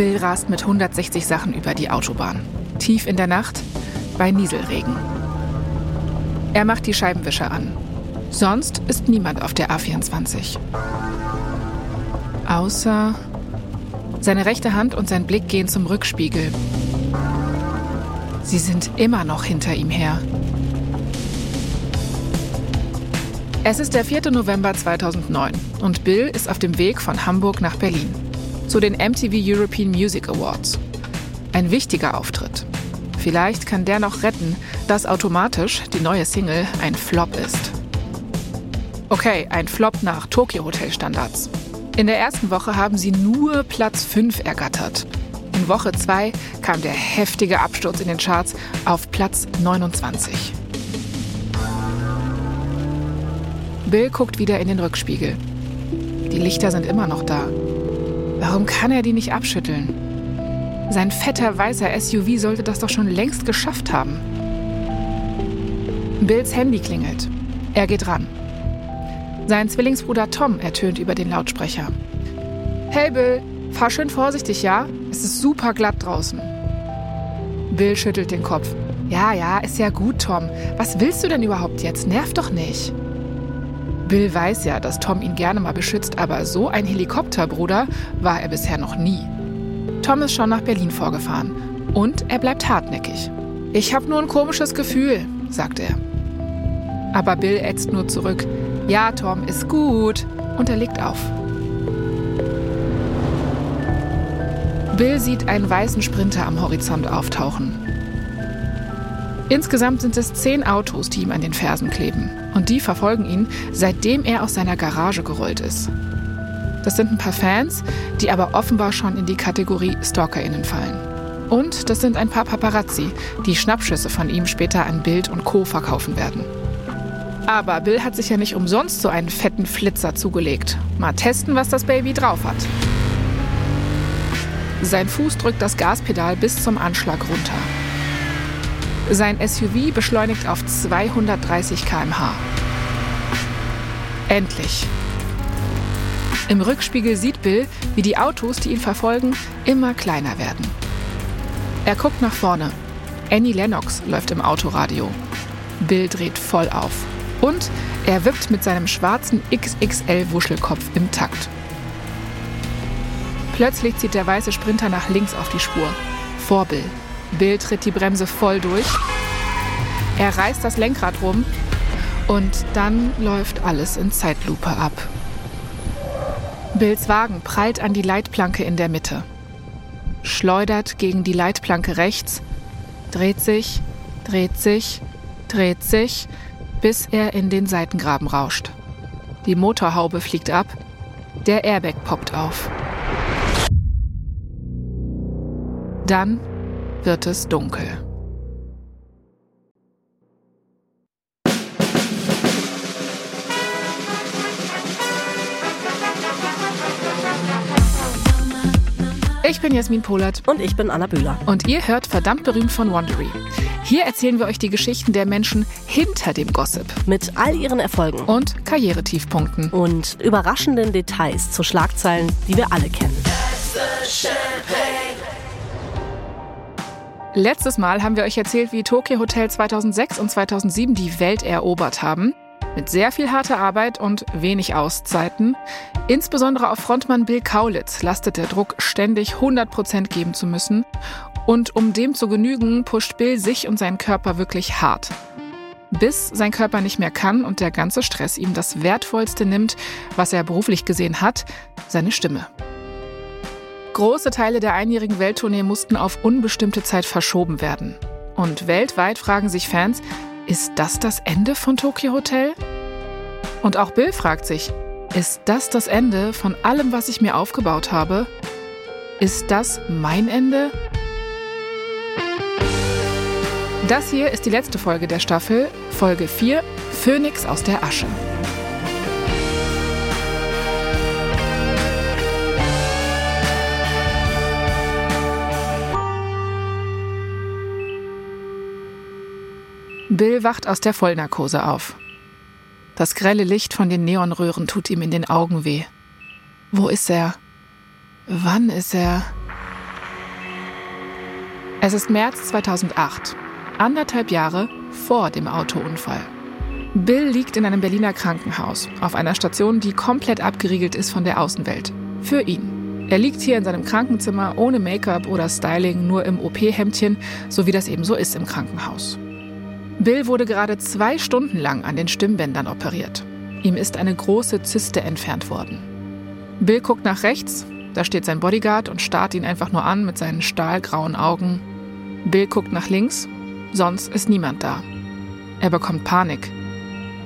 Bill rast mit 160 Sachen über die Autobahn. Tief in der Nacht, bei Nieselregen. Er macht die Scheibenwischer an. Sonst ist niemand auf der A24. Außer seine rechte Hand und sein Blick gehen zum Rückspiegel. Sie sind immer noch hinter ihm her. Es ist der 4. November 2009 und Bill ist auf dem Weg von Hamburg nach Berlin zu den MTV European Music Awards. Ein wichtiger Auftritt. Vielleicht kann der noch retten, dass automatisch die neue Single ein Flop ist. Okay, ein Flop nach Tokyo Hotel Standards. In der ersten Woche haben sie nur Platz 5 ergattert. In Woche 2 kam der heftige Absturz in den Charts auf Platz 29. Bill guckt wieder in den Rückspiegel. Die Lichter sind immer noch da. Warum kann er die nicht abschütteln? Sein fetter weißer SUV sollte das doch schon längst geschafft haben. Bills Handy klingelt. Er geht ran. Sein Zwillingsbruder Tom ertönt über den Lautsprecher. Hey Bill, fahr schön vorsichtig, ja? Es ist super glatt draußen. Bill schüttelt den Kopf. Ja, ja, ist ja gut, Tom. Was willst du denn überhaupt jetzt? Nerv doch nicht. Bill weiß ja, dass Tom ihn gerne mal beschützt, aber so ein Helikopterbruder war er bisher noch nie. Tom ist schon nach Berlin vorgefahren und er bleibt hartnäckig. Ich habe nur ein komisches Gefühl, sagt er. Aber Bill ätzt nur zurück. Ja, Tom, ist gut. Und er legt auf. Bill sieht einen weißen Sprinter am Horizont auftauchen. Insgesamt sind es zehn Autos, die ihm an den Fersen kleben. Und die verfolgen ihn, seitdem er aus seiner Garage gerollt ist. Das sind ein paar Fans, die aber offenbar schon in die Kategorie StalkerInnen fallen. Und das sind ein paar Paparazzi, die Schnappschüsse von ihm später an Bild und Co. verkaufen werden. Aber Bill hat sich ja nicht umsonst so einen fetten Flitzer zugelegt. Mal testen, was das Baby drauf hat. Sein Fuß drückt das Gaspedal bis zum Anschlag runter. Sein SUV beschleunigt auf 230 km/h. Endlich. Im Rückspiegel sieht Bill, wie die Autos, die ihn verfolgen, immer kleiner werden. Er guckt nach vorne. Annie Lennox läuft im Autoradio. Bill dreht voll auf. Und er wippt mit seinem schwarzen XXL-Wuschelkopf im Takt. Plötzlich zieht der weiße Sprinter nach links auf die Spur. Vor Bill. Bill tritt die Bremse voll durch. Er reißt das Lenkrad rum und dann läuft alles in Zeitlupe ab. Bills Wagen prallt an die Leitplanke in der Mitte, schleudert gegen die Leitplanke rechts, dreht sich, dreht sich, dreht sich, bis er in den Seitengraben rauscht. Die Motorhaube fliegt ab, der Airbag poppt auf. Dann wird es dunkel. Ich bin Jasmin Polat. Und ich bin Anna Bühler. Und ihr hört verdammt berühmt von Wondery. Hier erzählen wir euch die Geschichten der Menschen hinter dem Gossip. Mit all ihren Erfolgen. Und Karrieretiefpunkten. Und überraschenden Details zu Schlagzeilen, die wir alle kennen. Letztes Mal haben wir euch erzählt, wie Tokyo Hotel 2006 und 2007 die Welt erobert haben. Mit sehr viel harter Arbeit und wenig Auszeiten. Insbesondere auf Frontmann Bill Kaulitz lastet der Druck, ständig 100% geben zu müssen. Und um dem zu genügen, pusht Bill sich und seinen Körper wirklich hart. Bis sein Körper nicht mehr kann und der ganze Stress ihm das Wertvollste nimmt, was er beruflich gesehen hat, seine Stimme. Große Teile der einjährigen Welttournee mussten auf unbestimmte Zeit verschoben werden. Und weltweit fragen sich Fans, ist das das Ende von Tokyo Hotel? Und auch Bill fragt sich, ist das das Ende von allem, was ich mir aufgebaut habe? Ist das mein Ende? Das hier ist die letzte Folge der Staffel, Folge 4, Phönix aus der Asche. Bill wacht aus der Vollnarkose auf. Das grelle Licht von den Neonröhren tut ihm in den Augen weh. Wo ist er? Wann ist er? Es ist März 2008, anderthalb Jahre vor dem Autounfall. Bill liegt in einem Berliner Krankenhaus, auf einer Station, die komplett abgeriegelt ist von der Außenwelt. Für ihn. Er liegt hier in seinem Krankenzimmer ohne Make-up oder Styling, nur im OP-Hemdchen, so wie das eben so ist im Krankenhaus. Bill wurde gerade zwei Stunden lang an den Stimmbändern operiert. Ihm ist eine große Zyste entfernt worden. Bill guckt nach rechts, da steht sein Bodyguard und starrt ihn einfach nur an mit seinen stahlgrauen Augen. Bill guckt nach links, sonst ist niemand da. Er bekommt Panik.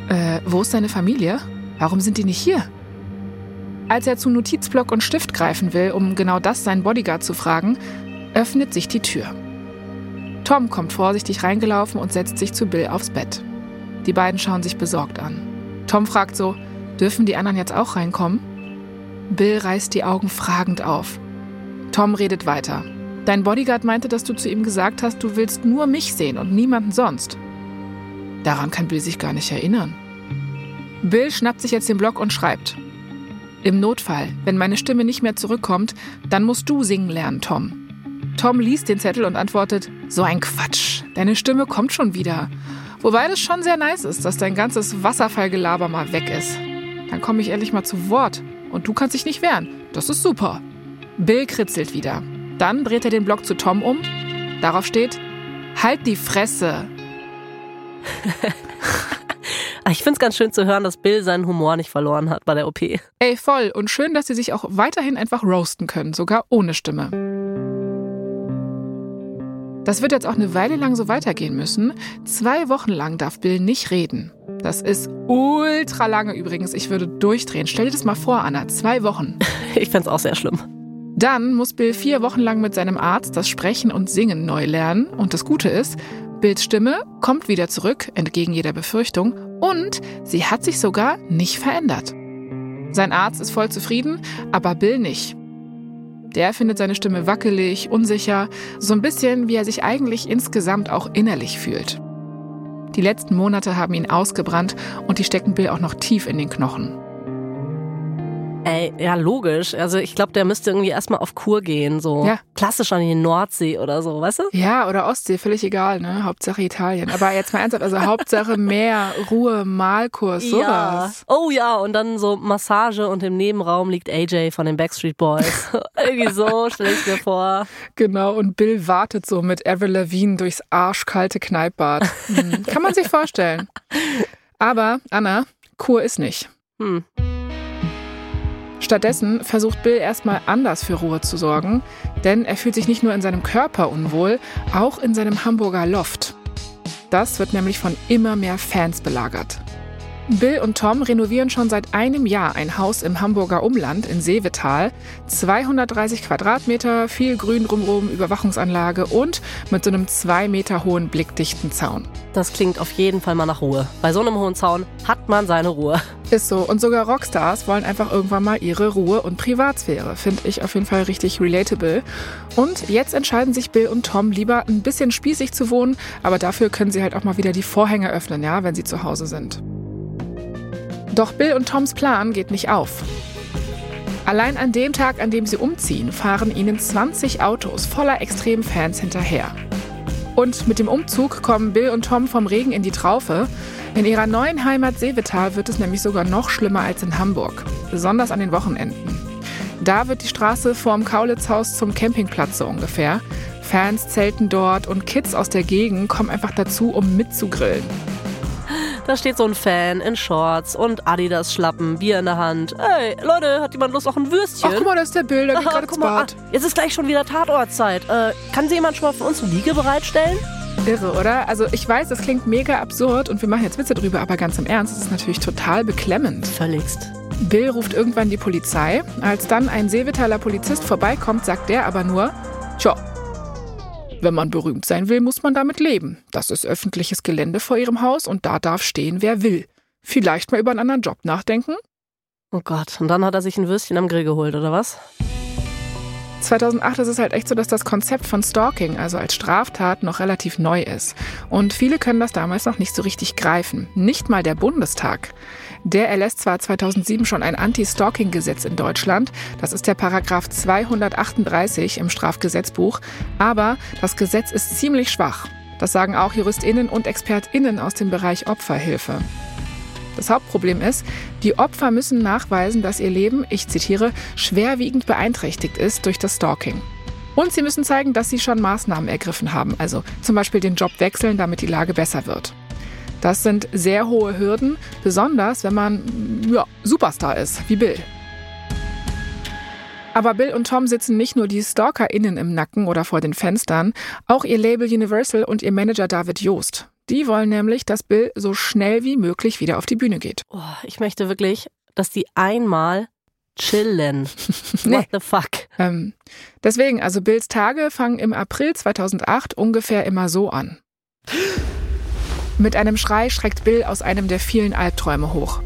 Äh, wo ist seine Familie? Warum sind die nicht hier? Als er zu Notizblock und Stift greifen will, um genau das seinen Bodyguard zu fragen, öffnet sich die Tür. Tom kommt vorsichtig reingelaufen und setzt sich zu Bill aufs Bett. Die beiden schauen sich besorgt an. Tom fragt so, dürfen die anderen jetzt auch reinkommen? Bill reißt die Augen fragend auf. Tom redet weiter. Dein Bodyguard meinte, dass du zu ihm gesagt hast, du willst nur mich sehen und niemanden sonst. Daran kann Bill sich gar nicht erinnern. Bill schnappt sich jetzt den Block und schreibt. Im Notfall, wenn meine Stimme nicht mehr zurückkommt, dann musst du singen lernen, Tom. Tom liest den Zettel und antwortet, so ein Quatsch, deine Stimme kommt schon wieder. Wobei das schon sehr nice ist, dass dein ganzes Wasserfallgelaber mal weg ist. Dann komme ich endlich mal zu Wort und du kannst dich nicht wehren. Das ist super. Bill kritzelt wieder. Dann dreht er den Block zu Tom um. Darauf steht, halt die Fresse. ich finde es ganz schön zu hören, dass Bill seinen Humor nicht verloren hat bei der OP. Ey, voll. Und schön, dass sie sich auch weiterhin einfach roasten können, sogar ohne Stimme. Das wird jetzt auch eine Weile lang so weitergehen müssen. Zwei Wochen lang darf Bill nicht reden. Das ist ultra lange übrigens. Ich würde durchdrehen. Stell dir das mal vor, Anna. Zwei Wochen. Ich fände es auch sehr schlimm. Dann muss Bill vier Wochen lang mit seinem Arzt das Sprechen und Singen neu lernen. Und das Gute ist, Bills Stimme kommt wieder zurück, entgegen jeder Befürchtung. Und sie hat sich sogar nicht verändert. Sein Arzt ist voll zufrieden, aber Bill nicht. Der findet seine Stimme wackelig, unsicher, so ein bisschen wie er sich eigentlich insgesamt auch innerlich fühlt. Die letzten Monate haben ihn ausgebrannt und die stecken Bill auch noch tief in den Knochen. Ey, ja, logisch. Also ich glaube, der müsste irgendwie erstmal auf Kur gehen, so ja. klassisch an die Nordsee oder so, weißt du? Ja, oder Ostsee, völlig egal, ne? Hauptsache Italien. Aber jetzt mal ernsthaft, also Hauptsache Meer, Ruhe, Malkurs, sowas. Ja. Oh ja, und dann so Massage und im Nebenraum liegt AJ von den Backstreet Boys. irgendwie so, stelle ich mir vor. Genau, und Bill wartet so mit Avril Lavigne durchs arschkalte Kneippbad. Hm. Kann man sich vorstellen. Aber, Anna, Kur ist nicht. Hm. Stattdessen versucht Bill erstmal anders für Ruhe zu sorgen, denn er fühlt sich nicht nur in seinem Körper unwohl, auch in seinem Hamburger Loft. Das wird nämlich von immer mehr Fans belagert. Bill und Tom renovieren schon seit einem Jahr ein Haus im Hamburger Umland in Seevetal. 230 Quadratmeter, viel Grün drumherum, Überwachungsanlage und mit so einem zwei Meter hohen blickdichten Zaun. Das klingt auf jeden Fall mal nach Ruhe. Bei so einem hohen Zaun hat man seine Ruhe. Ist so. Und sogar Rockstars wollen einfach irgendwann mal ihre Ruhe und Privatsphäre. Finde ich auf jeden Fall richtig relatable. Und jetzt entscheiden sich Bill und Tom lieber ein bisschen spießig zu wohnen, aber dafür können sie halt auch mal wieder die Vorhänge öffnen, ja, wenn sie zu Hause sind. Doch Bill und Toms Plan geht nicht auf. Allein an dem Tag, an dem sie umziehen, fahren ihnen 20 Autos voller Extremfans hinterher. Und mit dem Umzug kommen Bill und Tom vom Regen in die Traufe. In ihrer neuen Heimat Seevetal wird es nämlich sogar noch schlimmer als in Hamburg, besonders an den Wochenenden. Da wird die Straße vorm Kaulitzhaus zum Campingplatz so ungefähr. Fans zelten dort und Kids aus der Gegend kommen einfach dazu, um mitzugrillen. Da steht so ein Fan in Shorts und Adidas Schlappen, Bier in der Hand. Ey, Leute, hat jemand Lust auf ein Würstchen? Ach, guck mal, da ist der Bild, der geht gerade ins Bad. Ah, jetzt ist gleich schon wieder Tatortzeit. Äh, kann sie jemand schon mal für uns eine Liege bereitstellen? Irre, oder? Also ich weiß, das klingt mega absurd und wir machen jetzt Witze drüber, aber ganz im Ernst, es ist natürlich total beklemmend. Völligst. Bill ruft irgendwann die Polizei. Als dann ein Seevitaler Polizist vorbeikommt, sagt der aber nur, Tja, wenn man berühmt sein will, muss man damit leben. Das ist öffentliches Gelände vor ihrem Haus und da darf stehen, wer will. Vielleicht mal über einen anderen Job nachdenken? Oh Gott, und dann hat er sich ein Würstchen am Grill geholt, oder was? 2008 ist es halt echt so, dass das Konzept von Stalking, also als Straftat, noch relativ neu ist. Und viele können das damals noch nicht so richtig greifen. Nicht mal der Bundestag. Der erlässt zwar 2007 schon ein Anti-Stalking-Gesetz in Deutschland, das ist der Paragraph 238 im Strafgesetzbuch, aber das Gesetz ist ziemlich schwach. Das sagen auch Juristinnen und Expertinnen aus dem Bereich Opferhilfe. Das Hauptproblem ist, die Opfer müssen nachweisen, dass ihr Leben, ich zitiere, schwerwiegend beeinträchtigt ist durch das Stalking. Und sie müssen zeigen, dass sie schon Maßnahmen ergriffen haben, also zum Beispiel den Job wechseln, damit die Lage besser wird. Das sind sehr hohe Hürden, besonders wenn man ja, Superstar ist, wie Bill. Aber Bill und Tom sitzen nicht nur die StalkerInnen im Nacken oder vor den Fenstern, auch ihr Label Universal und ihr Manager David Joost. Die wollen nämlich, dass Bill so schnell wie möglich wieder auf die Bühne geht. Oh, ich möchte wirklich, dass die einmal chillen. What the fuck? Ähm, deswegen, also Bills Tage fangen im April 2008 ungefähr immer so an. Mit einem Schrei schreckt Bill aus einem der vielen Albträume hoch.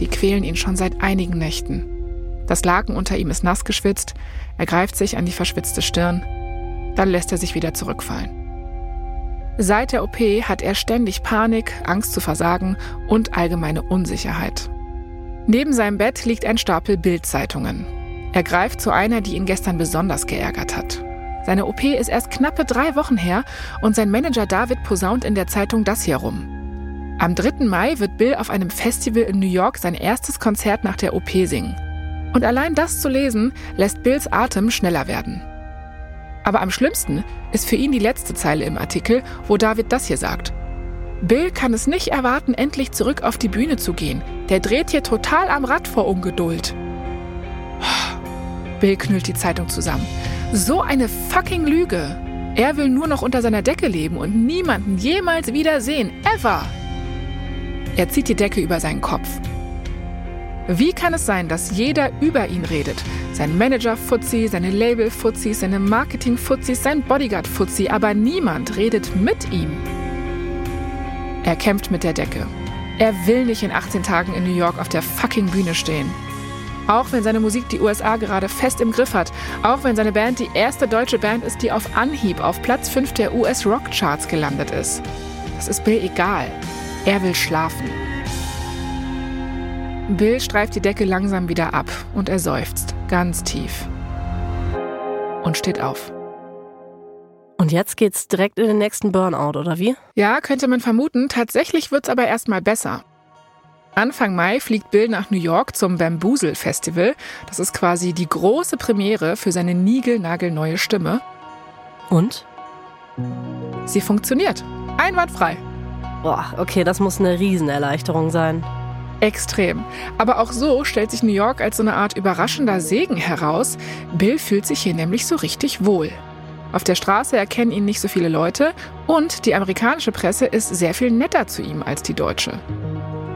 Die quälen ihn schon seit einigen Nächten. Das Laken unter ihm ist nass geschwitzt, er greift sich an die verschwitzte Stirn, dann lässt er sich wieder zurückfallen. Seit der OP hat er ständig Panik, Angst zu versagen und allgemeine Unsicherheit. Neben seinem Bett liegt ein Stapel Bildzeitungen. Er greift zu einer, die ihn gestern besonders geärgert hat. Seine OP ist erst knappe drei Wochen her und sein Manager David posaunt in der Zeitung das hier rum. Am 3. Mai wird Bill auf einem Festival in New York sein erstes Konzert nach der OP singen. Und allein das zu lesen, lässt Bills Atem schneller werden. Aber am schlimmsten ist für ihn die letzte Zeile im Artikel, wo David das hier sagt. Bill kann es nicht erwarten, endlich zurück auf die Bühne zu gehen. Der dreht hier total am Rad vor Ungeduld. Bill knüllt die Zeitung zusammen. So eine fucking Lüge. Er will nur noch unter seiner Decke leben und niemanden jemals wieder sehen. Ever. Er zieht die Decke über seinen Kopf. Wie kann es sein, dass jeder über ihn redet? Sein Manager-Fuzzi, seine Label-Fuzzis, seine Marketing-Fuzzis, sein Bodyguard-Fuzzi, aber niemand redet mit ihm. Er kämpft mit der Decke. Er will nicht in 18 Tagen in New York auf der fucking Bühne stehen. Auch wenn seine Musik die USA gerade fest im Griff hat, auch wenn seine Band die erste deutsche Band ist, die auf Anhieb auf Platz 5 der US-Rock-Charts gelandet ist. Das ist Bill egal. Er will schlafen. Bill streift die Decke langsam wieder ab und er seufzt ganz tief. Und steht auf. Und jetzt geht's direkt in den nächsten Burnout, oder wie? Ja, könnte man vermuten. Tatsächlich wird's aber erstmal besser. Anfang Mai fliegt Bill nach New York zum Bamboozle Festival. Das ist quasi die große Premiere für seine niegelnagelneue Stimme. Und? Sie funktioniert. Einwandfrei. Boah, okay, das muss eine Riesenerleichterung sein. Extrem. Aber auch so stellt sich New York als so eine Art überraschender Segen heraus. Bill fühlt sich hier nämlich so richtig wohl. Auf der Straße erkennen ihn nicht so viele Leute und die amerikanische Presse ist sehr viel netter zu ihm als die deutsche.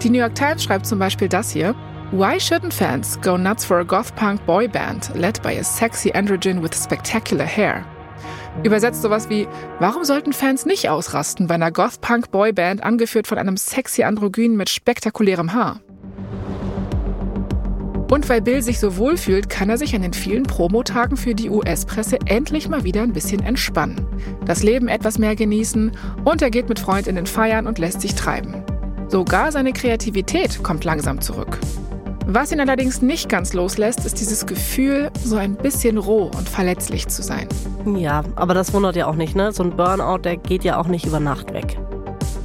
Die New York Times schreibt zum Beispiel das hier. Why shouldn't fans go nuts for a goth punk boy band led by a sexy androgen with spectacular hair? Übersetzt sowas wie, warum sollten Fans nicht ausrasten bei einer Goth-Punk-Boyband angeführt von einem sexy Androgyn mit spektakulärem Haar? Und weil Bill sich so wohl fühlt, kann er sich an den vielen Promotagen für die US-Presse endlich mal wieder ein bisschen entspannen. Das Leben etwas mehr genießen und er geht mit Freundinnen feiern und lässt sich treiben. Sogar seine Kreativität kommt langsam zurück. Was ihn allerdings nicht ganz loslässt, ist dieses Gefühl, so ein bisschen roh und verletzlich zu sein. Ja, aber das wundert ja auch nicht, ne? So ein Burnout, der geht ja auch nicht über Nacht weg.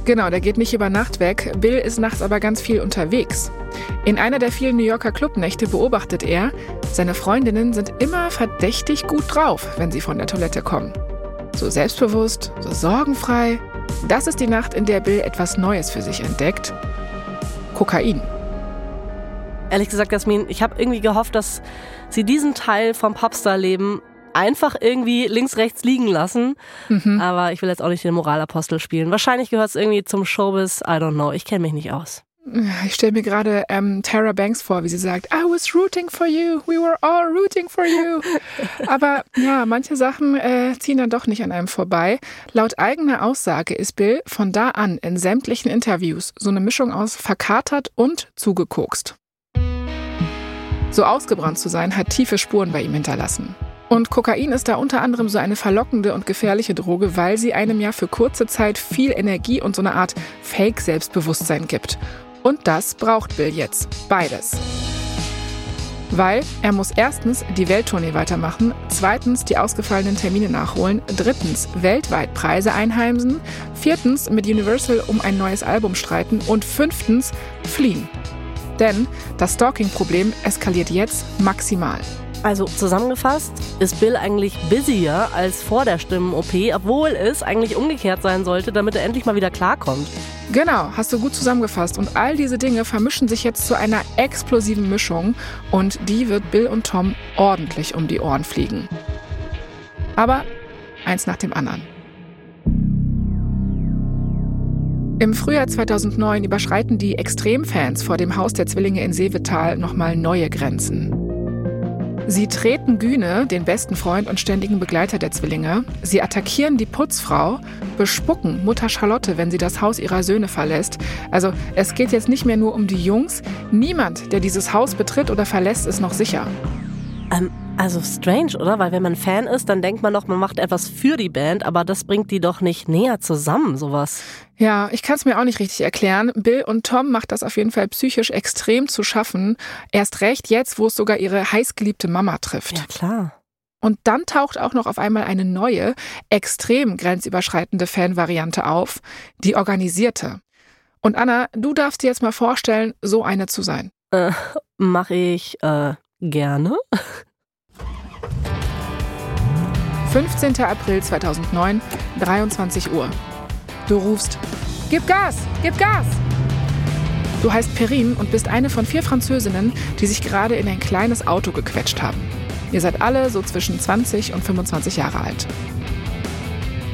Genau, der geht nicht über Nacht weg. Bill ist nachts aber ganz viel unterwegs. In einer der vielen New Yorker Clubnächte beobachtet er, seine Freundinnen sind immer verdächtig gut drauf, wenn sie von der Toilette kommen. So selbstbewusst, so sorgenfrei. Das ist die Nacht, in der Bill etwas Neues für sich entdeckt. Kokain. Ehrlich gesagt, Jasmin, ich habe irgendwie gehofft, dass sie diesen Teil vom Popstar-Leben einfach irgendwie links, rechts liegen lassen. Mhm. Aber ich will jetzt auch nicht den Moralapostel spielen. Wahrscheinlich gehört es irgendwie zum Showbiz. I don't know. Ich kenne mich nicht aus. Ich stelle mir gerade ähm, Tara Banks vor, wie sie sagt, I was rooting for you, we were all rooting for you. Aber ja, manche Sachen äh, ziehen dann doch nicht an einem vorbei. Laut eigener Aussage ist Bill von da an in sämtlichen Interviews so eine Mischung aus verkatert und zugekokst. So ausgebrannt zu sein, hat tiefe Spuren bei ihm hinterlassen. Und Kokain ist da unter anderem so eine verlockende und gefährliche Droge, weil sie einem ja für kurze Zeit viel Energie und so eine Art Fake-Selbstbewusstsein gibt. Und das braucht Bill jetzt. Beides. Weil er muss erstens die Welttournee weitermachen, zweitens die ausgefallenen Termine nachholen, drittens weltweit Preise einheimsen, viertens mit Universal um ein neues Album streiten und fünftens fliehen. Denn das Stalking-Problem eskaliert jetzt maximal. Also zusammengefasst ist Bill eigentlich busier als vor der Stimmen-OP, obwohl es eigentlich umgekehrt sein sollte, damit er endlich mal wieder klarkommt. Genau, hast du gut zusammengefasst. Und all diese Dinge vermischen sich jetzt zu einer explosiven Mischung und die wird Bill und Tom ordentlich um die Ohren fliegen. Aber eins nach dem anderen. Im Frühjahr 2009 überschreiten die Extremfans vor dem Haus der Zwillinge in Seevetal nochmal neue Grenzen. Sie treten Güne, den besten Freund und ständigen Begleiter der Zwillinge. Sie attackieren die Putzfrau, bespucken Mutter Charlotte, wenn sie das Haus ihrer Söhne verlässt. Also es geht jetzt nicht mehr nur um die Jungs. Niemand, der dieses Haus betritt oder verlässt, ist noch sicher. Ähm, also strange, oder? Weil wenn man Fan ist, dann denkt man doch, man macht etwas für die Band, aber das bringt die doch nicht näher zusammen, sowas. Ja, ich kann es mir auch nicht richtig erklären. Bill und Tom macht das auf jeden Fall psychisch extrem zu schaffen. Erst recht jetzt, wo es sogar ihre heißgeliebte Mama trifft. Ja, klar. Und dann taucht auch noch auf einmal eine neue, extrem grenzüberschreitende Fanvariante auf, die organisierte. Und Anna, du darfst dir jetzt mal vorstellen, so eine zu sein. Äh, mach ich äh, gerne. 15. April 2009, 23 Uhr. Du rufst, gib Gas, gib Gas! Du heißt Perrine und bist eine von vier Französinnen, die sich gerade in ein kleines Auto gequetscht haben. Ihr seid alle so zwischen 20 und 25 Jahre alt.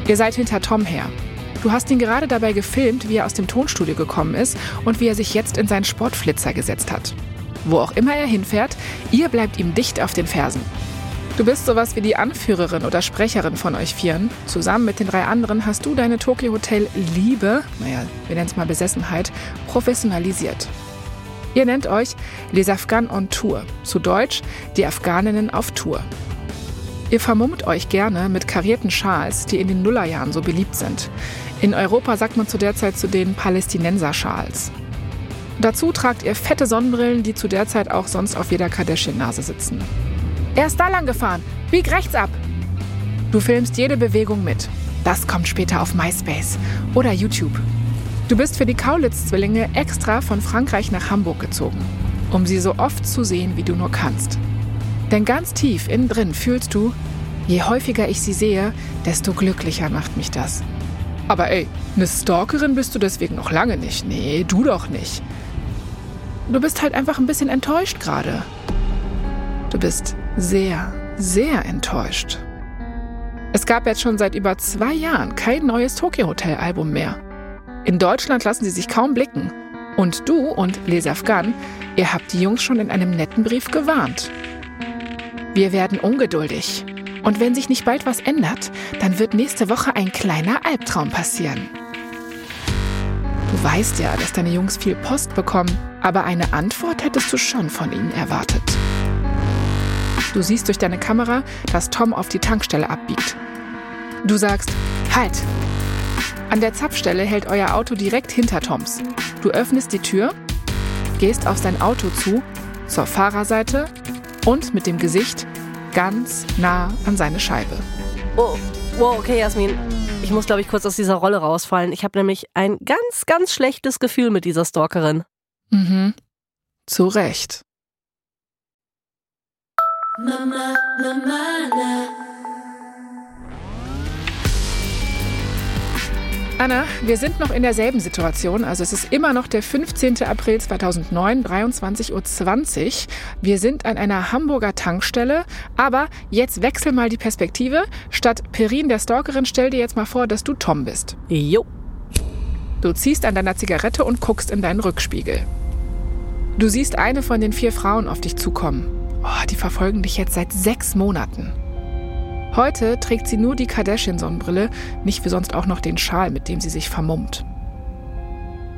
Ihr seid hinter Tom her. Du hast ihn gerade dabei gefilmt, wie er aus dem Tonstudio gekommen ist und wie er sich jetzt in seinen Sportflitzer gesetzt hat. Wo auch immer er hinfährt, ihr bleibt ihm dicht auf den Fersen. Du bist sowas wie die Anführerin oder Sprecherin von euch Vieren. Zusammen mit den drei anderen hast du deine Tokyo Hotel Liebe, naja, wir nennen es mal Besessenheit, professionalisiert. Ihr nennt euch Les Afghans on Tour, zu Deutsch die Afghaninnen auf Tour. Ihr vermummt euch gerne mit karierten Schals, die in den Nullerjahren so beliebt sind. In Europa sagt man zu der Zeit zu den Palästinenser-Schals. Dazu tragt ihr fette Sonnenbrillen, die zu der Zeit auch sonst auf jeder Kardashian-Nase sitzen. Er ist da lang gefahren. Bieg rechts ab. Du filmst jede Bewegung mit. Das kommt später auf MySpace oder YouTube. Du bist für die Kaulitz-Zwillinge extra von Frankreich nach Hamburg gezogen, um sie so oft zu sehen, wie du nur kannst. Denn ganz tief innen drin fühlst du, je häufiger ich sie sehe, desto glücklicher macht mich das. Aber ey, eine Stalkerin bist du deswegen noch lange nicht. Nee, du doch nicht. Du bist halt einfach ein bisschen enttäuscht gerade. Du bist sehr, sehr enttäuscht. Es gab jetzt schon seit über zwei Jahren kein neues Tokyo Hotel Album mehr. In Deutschland lassen sie sich kaum blicken. Und du und Les Afghan, ihr habt die Jungs schon in einem netten Brief gewarnt. Wir werden ungeduldig. Und wenn sich nicht bald was ändert, dann wird nächste Woche ein kleiner Albtraum passieren. Du weißt ja, dass deine Jungs viel Post bekommen, aber eine Antwort hättest du schon von ihnen erwartet. Du siehst durch deine Kamera, dass Tom auf die Tankstelle abbiegt. Du sagst, halt! An der Zapfstelle hält euer Auto direkt hinter Toms. Du öffnest die Tür, gehst auf sein Auto zu, zur Fahrerseite und mit dem Gesicht ganz nah an seine Scheibe. Oh, wow, okay, Jasmin. Ich muss, glaube ich, kurz aus dieser Rolle rausfallen. Ich habe nämlich ein ganz, ganz schlechtes Gefühl mit dieser Stalkerin. Mhm. Zu Recht. Mama, Mama, na. Anna, wir sind noch in derselben Situation. Also es ist immer noch der 15. April 2009, 23.20 Uhr. Wir sind an einer Hamburger Tankstelle. Aber jetzt wechsel mal die Perspektive. Statt Perin, der Stalkerin, stell dir jetzt mal vor, dass du Tom bist. Jo. Du ziehst an deiner Zigarette und guckst in deinen Rückspiegel. Du siehst eine von den vier Frauen auf dich zukommen. Oh, die verfolgen dich jetzt seit sechs Monaten. Heute trägt sie nur die Kardashian-Sonnenbrille, nicht wie sonst auch noch den Schal, mit dem sie sich vermummt.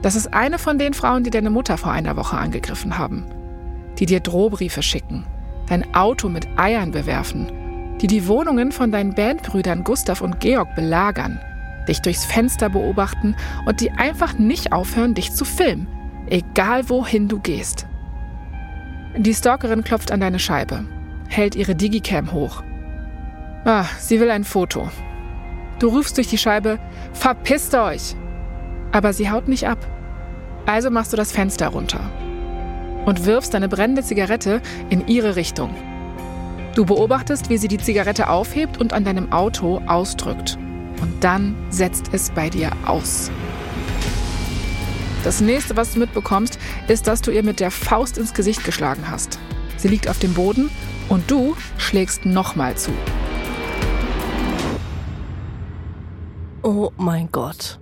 Das ist eine von den Frauen, die deine Mutter vor einer Woche angegriffen haben. Die dir Drohbriefe schicken, dein Auto mit Eiern bewerfen, die die Wohnungen von deinen Bandbrüdern Gustav und Georg belagern, dich durchs Fenster beobachten und die einfach nicht aufhören, dich zu filmen. egal wohin du gehst. Die Stalkerin klopft an deine Scheibe, hält ihre Digicam hoch. Ah, sie will ein Foto. Du rufst durch die Scheibe, verpisst euch! Aber sie haut nicht ab. Also machst du das Fenster runter und wirfst deine brennende Zigarette in ihre Richtung. Du beobachtest, wie sie die Zigarette aufhebt und an deinem Auto ausdrückt. Und dann setzt es bei dir aus. Das nächste, was du mitbekommst, ist, dass du ihr mit der Faust ins Gesicht geschlagen hast. Sie liegt auf dem Boden und du schlägst nochmal zu. Oh mein Gott.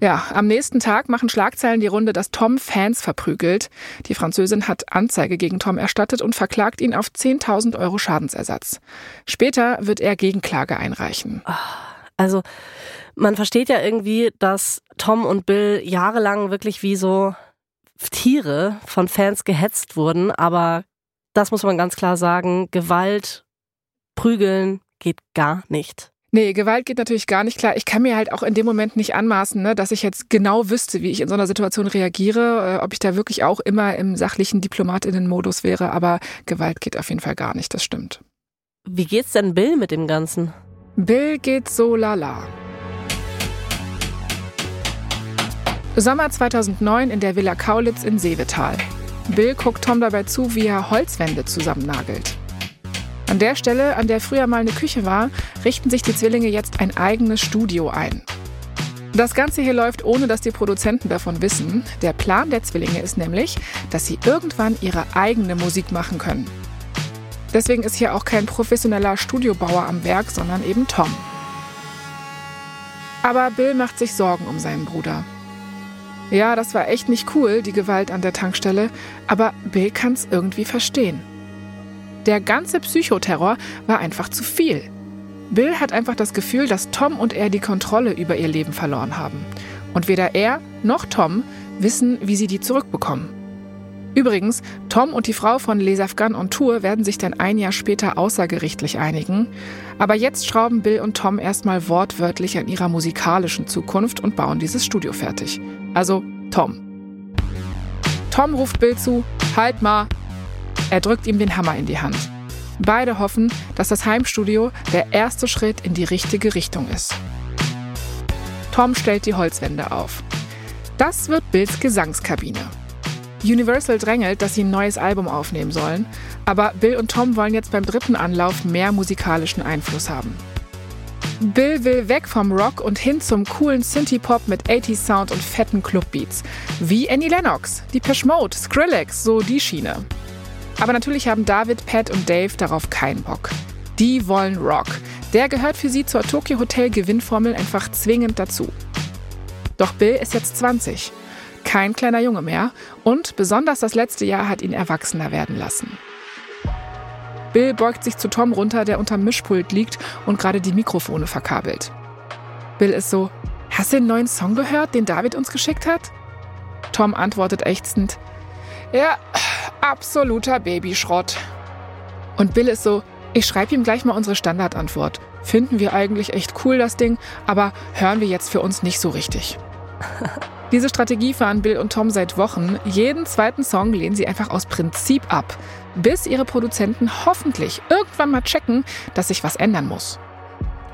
Ja, am nächsten Tag machen Schlagzeilen die Runde, dass Tom Fans verprügelt. Die Französin hat Anzeige gegen Tom erstattet und verklagt ihn auf 10.000 Euro Schadensersatz. Später wird er Gegenklage einreichen. Also, man versteht ja irgendwie, dass Tom und Bill jahrelang wirklich wie so Tiere von Fans gehetzt wurden, aber das muss man ganz klar sagen, Gewalt, Prügeln geht gar nicht. Nee, Gewalt geht natürlich gar nicht klar. Ich kann mir halt auch in dem Moment nicht anmaßen, ne, dass ich jetzt genau wüsste, wie ich in so einer Situation reagiere, äh, ob ich da wirklich auch immer im sachlichen Diplomatinnen-Modus wäre. Aber Gewalt geht auf jeden Fall gar nicht, das stimmt. Wie geht's denn Bill mit dem Ganzen? Bill geht so lala. Sommer 2009 in der Villa Kaulitz in Seevetal. Bill guckt Tom dabei zu, wie er Holzwände zusammennagelt. An der Stelle, an der früher mal eine Küche war, richten sich die Zwillinge jetzt ein eigenes Studio ein. Das Ganze hier läuft, ohne dass die Produzenten davon wissen. Der Plan der Zwillinge ist nämlich, dass sie irgendwann ihre eigene Musik machen können. Deswegen ist hier auch kein professioneller Studiobauer am Werk, sondern eben Tom. Aber Bill macht sich Sorgen um seinen Bruder. Ja, das war echt nicht cool, die Gewalt an der Tankstelle, aber Bill kann es irgendwie verstehen. Der ganze Psychoterror war einfach zu viel. Bill hat einfach das Gefühl, dass Tom und er die Kontrolle über ihr Leben verloren haben. Und weder er noch Tom wissen, wie sie die zurückbekommen. Übrigens, Tom und die Frau von Les Afghans on Tour werden sich dann ein Jahr später außergerichtlich einigen. Aber jetzt schrauben Bill und Tom erstmal wortwörtlich an ihrer musikalischen Zukunft und bauen dieses Studio fertig. Also Tom. Tom ruft Bill zu, halt mal, er drückt ihm den Hammer in die Hand. Beide hoffen, dass das Heimstudio der erste Schritt in die richtige Richtung ist. Tom stellt die Holzwände auf. Das wird Bills Gesangskabine. Universal drängelt, dass sie ein neues Album aufnehmen sollen, aber Bill und Tom wollen jetzt beim dritten Anlauf mehr musikalischen Einfluss haben. Bill will weg vom Rock und hin zum coolen Synthie-Pop mit 80s Sound und fetten Clubbeats. Wie Annie Lennox, die Mode, Skrillex, so die Schiene. Aber natürlich haben David, Pat und Dave darauf keinen Bock. Die wollen Rock. Der gehört für sie zur Tokyo Hotel Gewinnformel einfach zwingend dazu. Doch Bill ist jetzt 20. Kein kleiner Junge mehr und besonders das letzte Jahr hat ihn erwachsener werden lassen. Bill beugt sich zu Tom runter, der unterm Mischpult liegt und gerade die Mikrofone verkabelt. Bill ist so, hast du den neuen Song gehört, den David uns geschickt hat? Tom antwortet ächzend, ja, absoluter Babyschrott. Und Bill ist so, ich schreibe ihm gleich mal unsere Standardantwort. Finden wir eigentlich echt cool das Ding, aber hören wir jetzt für uns nicht so richtig. Diese Strategie fahren Bill und Tom seit Wochen. Jeden zweiten Song lehnen sie einfach aus Prinzip ab, bis ihre Produzenten hoffentlich irgendwann mal checken, dass sich was ändern muss.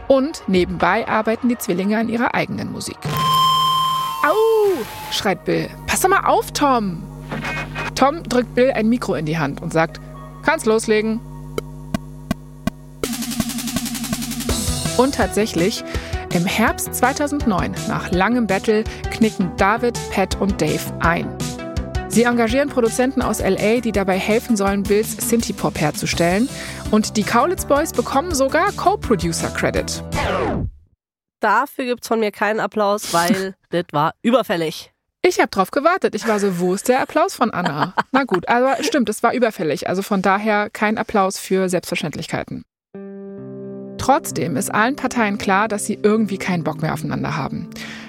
Und nebenbei arbeiten die Zwillinge an ihrer eigenen Musik. Au! schreit Bill. Pass doch mal auf, Tom! Tom drückt Bill ein Mikro in die Hand und sagt, kannst loslegen. Und tatsächlich, im Herbst 2009, nach langem Battle, knicken David, Pat und Dave ein. Sie engagieren Produzenten aus LA, die dabei helfen sollen, Bills Synthie-Pop herzustellen. Und die Kaulitz Boys bekommen sogar Co-Producer-Credit. Dafür gibt es von mir keinen Applaus, weil das war überfällig. Ich habe drauf gewartet. Ich war so, wo ist der Applaus von Anna? Na gut, aber stimmt, es war überfällig. Also von daher kein Applaus für Selbstverständlichkeiten. Trotzdem ist allen Parteien klar, dass sie irgendwie keinen Bock mehr aufeinander haben.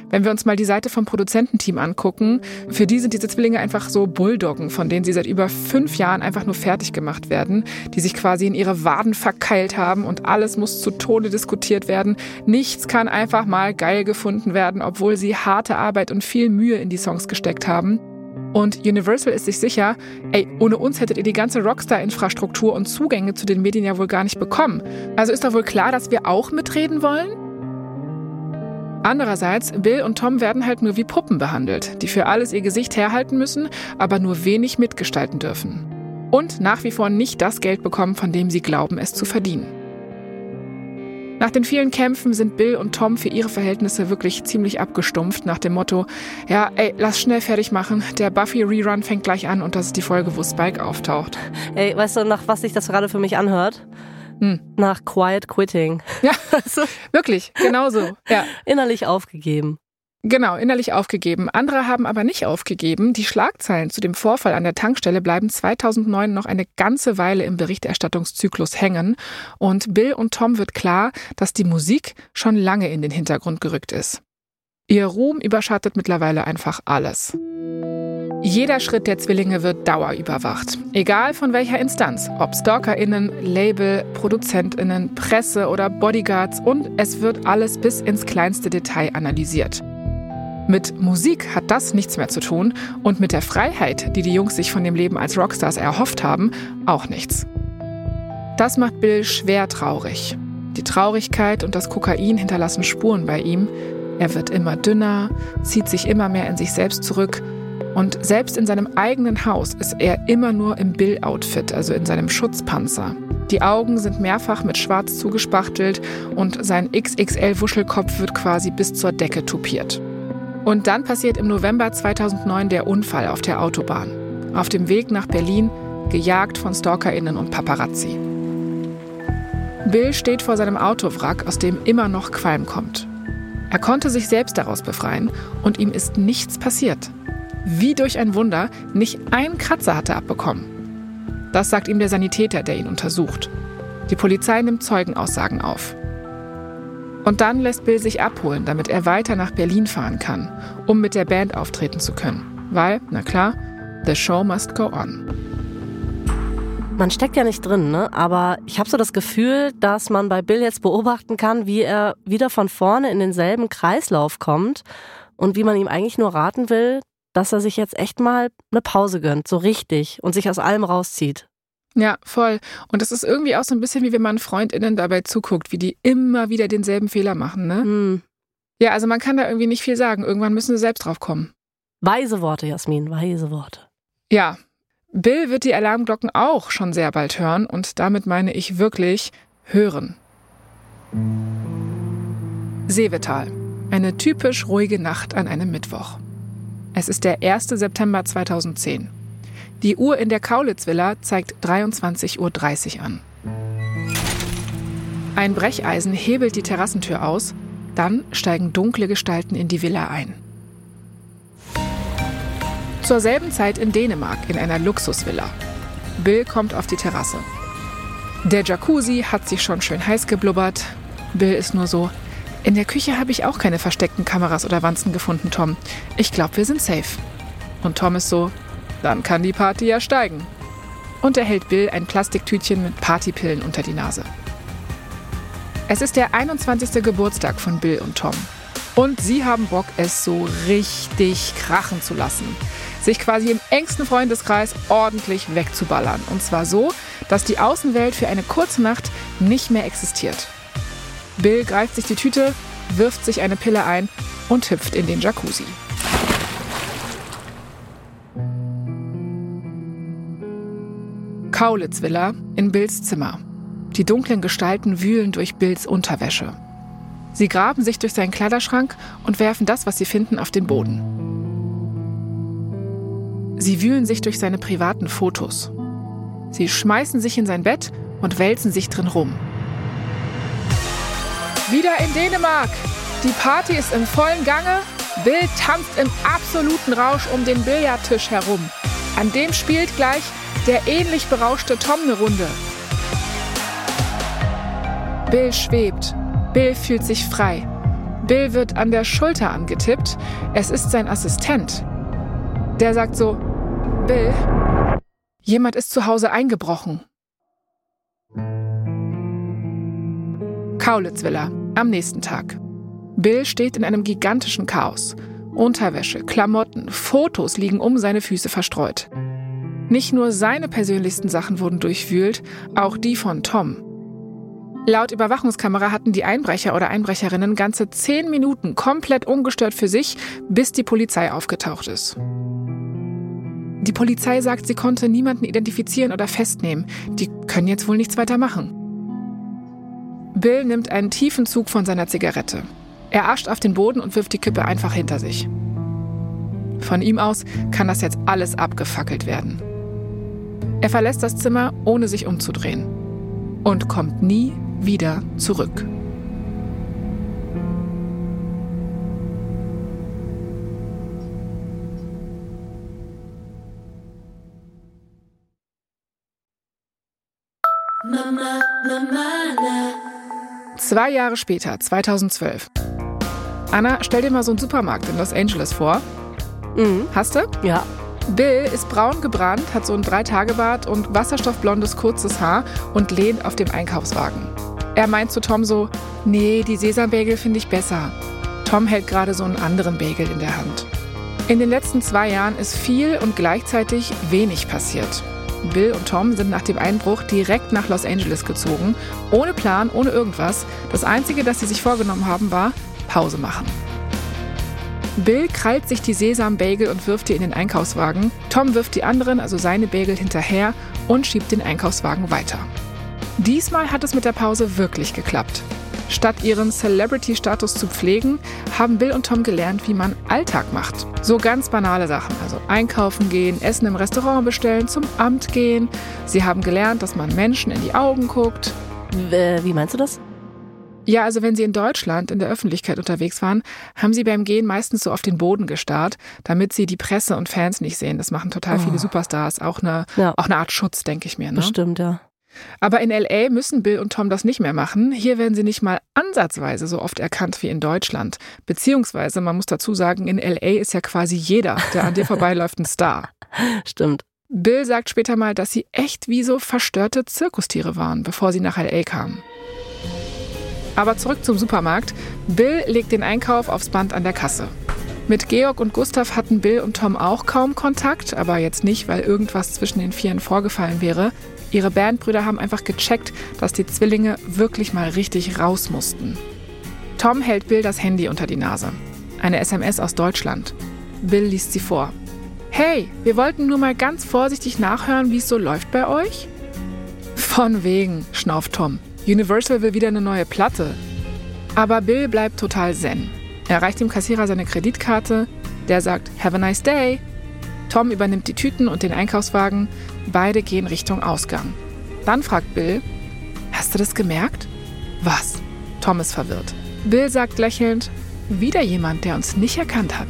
Wenn wir uns mal die Seite vom Produzententeam angucken, für die sind diese Zwillinge einfach so Bulldoggen, von denen sie seit über fünf Jahren einfach nur fertig gemacht werden, die sich quasi in ihre Waden verkeilt haben und alles muss zu Tode diskutiert werden. Nichts kann einfach mal geil gefunden werden, obwohl sie harte Arbeit und viel Mühe in die Songs gesteckt haben. Und Universal ist sich sicher, ey, ohne uns hättet ihr die ganze Rockstar-Infrastruktur und Zugänge zu den Medien ja wohl gar nicht bekommen. Also ist doch wohl klar, dass wir auch mitreden wollen? Andererseits, Bill und Tom werden halt nur wie Puppen behandelt, die für alles ihr Gesicht herhalten müssen, aber nur wenig mitgestalten dürfen. Und nach wie vor nicht das Geld bekommen, von dem sie glauben, es zu verdienen. Nach den vielen Kämpfen sind Bill und Tom für ihre Verhältnisse wirklich ziemlich abgestumpft, nach dem Motto, ja, ey, lass schnell fertig machen, der Buffy-Rerun fängt gleich an und das ist die Folge, wo Spike auftaucht. Ey, weißt du, nach was sich das gerade für mich anhört? Hm. Nach Quiet Quitting. Ja, also, wirklich, genau so. Ja. Innerlich aufgegeben. Genau, innerlich aufgegeben. Andere haben aber nicht aufgegeben. Die Schlagzeilen zu dem Vorfall an der Tankstelle bleiben 2009 noch eine ganze Weile im Berichterstattungszyklus hängen. Und Bill und Tom wird klar, dass die Musik schon lange in den Hintergrund gerückt ist. Ihr Ruhm überschattet mittlerweile einfach alles. Jeder Schritt der Zwillinge wird dauerüberwacht. Egal von welcher Instanz. Ob StalkerInnen, Label, ProduzentInnen, Presse oder Bodyguards. Und es wird alles bis ins kleinste Detail analysiert. Mit Musik hat das nichts mehr zu tun und mit der Freiheit, die die Jungs sich von dem Leben als Rockstars erhofft haben, auch nichts. Das macht Bill schwer traurig. Die Traurigkeit und das Kokain hinterlassen Spuren bei ihm. Er wird immer dünner, zieht sich immer mehr in sich selbst zurück und selbst in seinem eigenen Haus ist er immer nur im Bill-Outfit, also in seinem Schutzpanzer. Die Augen sind mehrfach mit Schwarz zugespachtelt und sein XXL-Wuschelkopf wird quasi bis zur Decke tupiert. Und dann passiert im November 2009 der Unfall auf der Autobahn. Auf dem Weg nach Berlin, gejagt von StalkerInnen und Paparazzi. Bill steht vor seinem Autowrack, aus dem immer noch Qualm kommt. Er konnte sich selbst daraus befreien und ihm ist nichts passiert. Wie durch ein Wunder, nicht ein Kratzer hat er abbekommen. Das sagt ihm der Sanitäter, der ihn untersucht. Die Polizei nimmt Zeugenaussagen auf. Und dann lässt Bill sich abholen, damit er weiter nach Berlin fahren kann, um mit der Band auftreten zu können. Weil, na klar, the show must go on. Man steckt ja nicht drin, ne? aber ich habe so das Gefühl, dass man bei Bill jetzt beobachten kann, wie er wieder von vorne in denselben Kreislauf kommt und wie man ihm eigentlich nur raten will, dass er sich jetzt echt mal eine Pause gönnt, so richtig und sich aus allem rauszieht. Ja, voll. Und das ist irgendwie auch so ein bisschen wie wenn man FreundInnen dabei zuguckt, wie die immer wieder denselben Fehler machen, ne? Hm. Ja, also man kann da irgendwie nicht viel sagen. Irgendwann müssen sie selbst drauf kommen. Weise Worte, Jasmin, weise Worte. Ja. Bill wird die Alarmglocken auch schon sehr bald hören und damit meine ich wirklich hören. Seevetal. Eine typisch ruhige Nacht an einem Mittwoch. Es ist der 1. September 2010. Die Uhr in der Kaulitz-Villa zeigt 23.30 Uhr an. Ein Brecheisen hebelt die Terrassentür aus, dann steigen dunkle Gestalten in die Villa ein. Zur selben Zeit in Dänemark in einer Luxusvilla. Bill kommt auf die Terrasse. Der Jacuzzi hat sich schon schön heiß geblubbert. Bill ist nur so, in der Küche habe ich auch keine versteckten Kameras oder Wanzen gefunden, Tom. Ich glaube, wir sind safe. Und Tom ist so, dann kann die Party ja steigen. Und er hält Bill ein Plastiktütchen mit Partypillen unter die Nase. Es ist der 21. Geburtstag von Bill und Tom. Und sie haben Bock, es so richtig krachen zu lassen. Sich quasi im engsten Freundeskreis ordentlich wegzuballern. Und zwar so, dass die Außenwelt für eine kurze Nacht nicht mehr existiert. Bill greift sich die Tüte, wirft sich eine Pille ein und hüpft in den Jacuzzi. Kaulitz Villa in Bills Zimmer. Die dunklen Gestalten wühlen durch Bills Unterwäsche. Sie graben sich durch seinen Kleiderschrank und werfen das, was sie finden, auf den Boden. Sie wühlen sich durch seine privaten Fotos. Sie schmeißen sich in sein Bett und wälzen sich drin rum. Wieder in Dänemark! Die Party ist im vollen Gange. Bill tanzt im absoluten Rausch um den Billardtisch herum. An dem spielt gleich der ähnlich berauschte Tom eine Runde. Bill schwebt. Bill fühlt sich frei. Bill wird an der Schulter angetippt. Es ist sein Assistent. Der sagt so, Bill, jemand ist zu Hause eingebrochen. Kaulitzvilla, am nächsten Tag. Bill steht in einem gigantischen Chaos. Unterwäsche, Klamotten, Fotos liegen um seine Füße verstreut. Nicht nur seine persönlichsten Sachen wurden durchwühlt, auch die von Tom. Laut Überwachungskamera hatten die Einbrecher oder Einbrecherinnen ganze zehn Minuten komplett ungestört für sich, bis die Polizei aufgetaucht ist. Die Polizei sagt, sie konnte niemanden identifizieren oder festnehmen. Die können jetzt wohl nichts weiter machen. Bill nimmt einen tiefen Zug von seiner Zigarette. Er ascht auf den Boden und wirft die Kippe einfach hinter sich. Von ihm aus kann das jetzt alles abgefackelt werden. Er verlässt das Zimmer, ohne sich umzudrehen. Und kommt nie wieder zurück. Mama, Mama, na. Zwei Jahre später, 2012. Anna, stell dir mal so einen Supermarkt in Los Angeles vor. Mhm. Hast du? Ja. Bill ist braun gebrannt, hat so ein Dreitagebart und wasserstoffblondes kurzes Haar und lehnt auf dem Einkaufswagen. Er meint zu Tom so, nee, die Sesambagel finde ich besser. Tom hält gerade so einen anderen Bagel in der Hand. In den letzten zwei Jahren ist viel und gleichzeitig wenig passiert. Bill und Tom sind nach dem Einbruch direkt nach Los Angeles gezogen, ohne Plan, ohne irgendwas. Das Einzige, das sie sich vorgenommen haben, war Pause machen. Bill krallt sich die Sesam-Bagel und wirft die in den Einkaufswagen. Tom wirft die anderen, also seine Bagel, hinterher und schiebt den Einkaufswagen weiter. Diesmal hat es mit der Pause wirklich geklappt. Statt ihren Celebrity-Status zu pflegen, haben Bill und Tom gelernt, wie man Alltag macht. So ganz banale Sachen, also einkaufen gehen, Essen im Restaurant bestellen, zum Amt gehen. Sie haben gelernt, dass man Menschen in die Augen guckt. Äh, Wie meinst du das? Ja, also wenn sie in Deutschland in der Öffentlichkeit unterwegs waren, haben sie beim Gehen meistens so auf den Boden gestarrt, damit sie die Presse und Fans nicht sehen. Das machen total Oh. viele Superstars. Auch eine, Ja. auch eine Art Schutz, denke ich mir. Ne? Bestimmt, ja. Aber in LA müssen Bill und Tom das nicht mehr machen. Hier werden sie nicht mal ansatzweise so oft erkannt wie in Deutschland. Beziehungsweise, man muss dazu sagen, in LA ist ja quasi jeder, der an dir vorbeiläuft, ein Star. Stimmt. Bill sagt später mal, dass sie echt wie so verstörte Zirkustiere waren, bevor sie nach LA kamen. Aber zurück zum Supermarkt. Bill legt den Einkauf aufs Band an der Kasse. Mit Georg und Gustav hatten Bill und Tom auch kaum Kontakt, aber jetzt nicht, weil irgendwas zwischen den Vieren vorgefallen wäre. Ihre Bandbrüder haben einfach gecheckt, dass die Zwillinge wirklich mal richtig raus mussten. Tom hält Bill das Handy unter die Nase. Eine SMS aus Deutschland. Bill liest sie vor. Hey, wir wollten nur mal ganz vorsichtig nachhören, wie es so läuft bei euch. Von wegen, schnauft Tom. Universal will wieder eine neue Platte. Aber Bill bleibt total zen. Er reicht dem Kassierer seine Kreditkarte. Der sagt, Have a nice day. Tom übernimmt die Tüten und den Einkaufswagen. Beide gehen Richtung Ausgang. Dann fragt Bill, Hast du das gemerkt? Was? Tom ist verwirrt. Bill sagt lächelnd, wieder jemand, der uns nicht erkannt hat.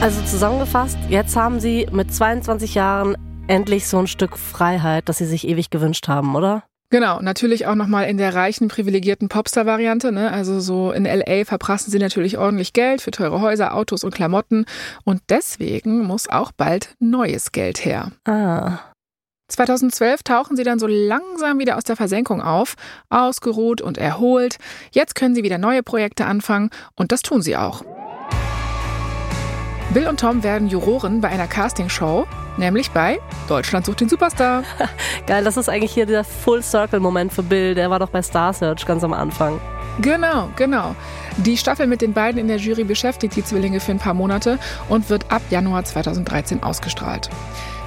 Also zusammengefasst, jetzt haben sie mit 22 Jahren endlich so ein Stück Freiheit, das sie sich ewig gewünscht haben, oder? Genau, natürlich auch nochmal in der reichen, privilegierten Popstar-Variante. Ne? Also so in LA verprassen sie natürlich ordentlich Geld für teure Häuser, Autos und Klamotten. Und deswegen muss auch bald neues Geld her. Ah. 2012 tauchen sie dann so langsam wieder aus der Versenkung auf, ausgeruht und erholt. Jetzt können sie wieder neue Projekte anfangen und das tun sie auch. Bill und Tom werden Juroren bei einer Castingshow, nämlich bei Deutschland sucht den Superstar. Geil, das ist eigentlich hier der Full-Circle-Moment für Bill. Der war doch bei Star Search ganz am Anfang. Genau, genau. Die Staffel mit den beiden in der Jury beschäftigt die Zwillinge für ein paar Monate und wird ab Januar 2013 ausgestrahlt.